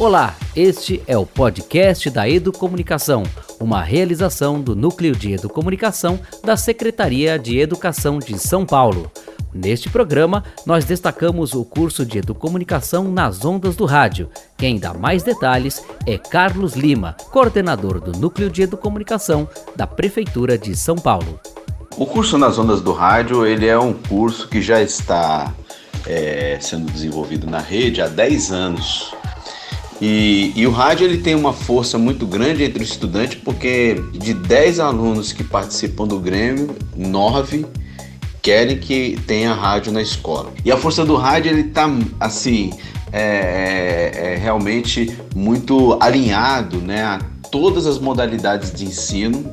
Olá, este é o podcast da Educomunicação, uma realização do Núcleo de Educomunicação da Secretaria de Educação de São Paulo. Neste programa, nós destacamos o curso de Educomunicação nas ondas do rádio. Quem dá mais detalhes é Carlos Lima, coordenador do Núcleo de Educomunicação da Prefeitura de São Paulo. O curso nas ondas do rádio ele é um curso que já está é, sendo desenvolvido na rede há 10 anos. E, e, o rádio ele tem uma força muito grande entre os estudantes, porque de 10 alunos que participam do Grêmio, 9 querem que tenha rádio na escola. E a força do rádio ele está assim é, é, é, realmente muito alinhado né, a todas as modalidades de ensino,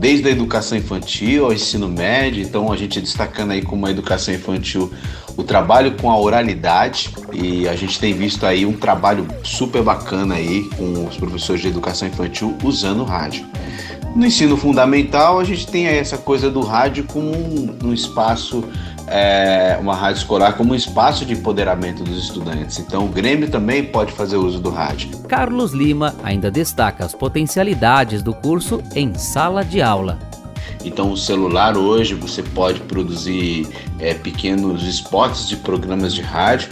desde a educação infantil ao ensino médio. Então a gente destacando aí como a educação infantil o trabalho com a oralidade e a gente tem visto aí um trabalho super bacana aí com os professores de educação infantil usando o rádio. No ensino fundamental, a gente tem essa coisa do rádio como um, um espaço, é, uma rádio escolar como um espaço de empoderamento dos estudantes. Então, o Grêmio também pode fazer uso do rádio. Carlos Lima ainda destaca as potencialidades do curso em sala de aula. Então, o celular hoje você pode produzir é, pequenos spots de programas de rádio.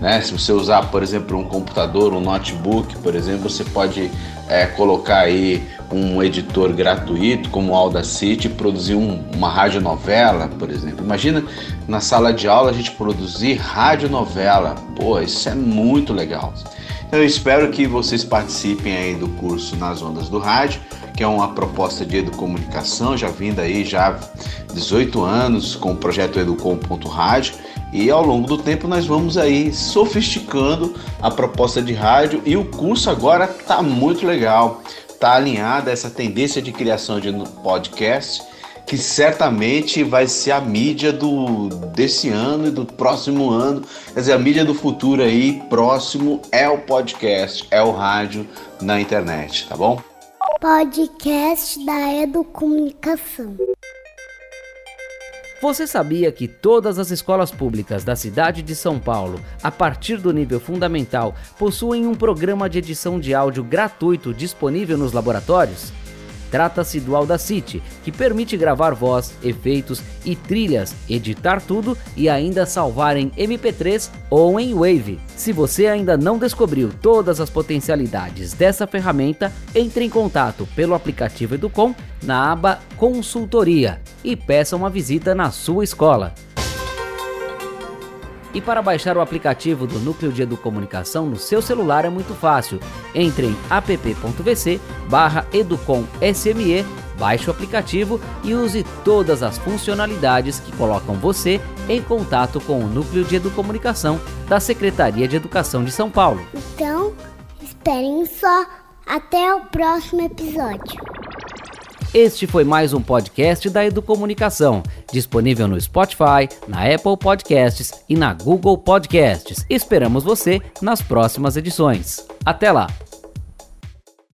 Né? Se você usar, por exemplo, um computador, um notebook, por exemplo, você pode é, colocar aí um editor gratuito como o Audacity produzir um, uma radionovela, por exemplo. Imagina na sala de aula a gente produzir radionovela. Pô, isso é muito legal. Eu espero que vocês participem aí do curso Nas Ondas do Rádio que é uma proposta de educomunicação, já vinda aí já 18 anos com o projeto Educom.rádio e ao longo do tempo nós vamos aí sofisticando a proposta de rádio e o curso agora está muito legal, está alinhada essa tendência de criação de podcast que certamente vai ser a mídia do desse ano e do próximo ano, quer dizer, a mídia do futuro aí próximo é o podcast, é o rádio na internet, tá bom? podcast da Educomunicação. Você sabia que todas as escolas públicas da cidade de São Paulo, a partir do nível fundamental, possuem um programa de edição de áudio gratuito disponível nos laboratórios? Trata-se do Audacity, que permite gravar voz, efeitos e trilhas, editar tudo e ainda salvar em MP3 ou em Wave. Se você ainda não descobriu todas as potencialidades dessa ferramenta, entre em contato pelo aplicativo Educom na aba Consultoria e peça uma visita na sua escola. E para baixar o aplicativo do Núcleo de Educomunicação no seu celular é muito fácil. Entre em app.vc barra educomsme, baixe o aplicativo e use todas as funcionalidades que colocam você em contato com o Núcleo de Educomunicação da Secretaria de Educação de São Paulo. Então, esperem só. Até o próximo episódio. Este foi mais um podcast da Educomunicação, disponível no Spotify, na Apple Podcasts e na Google Podcasts. Esperamos você nas próximas edições. Até lá!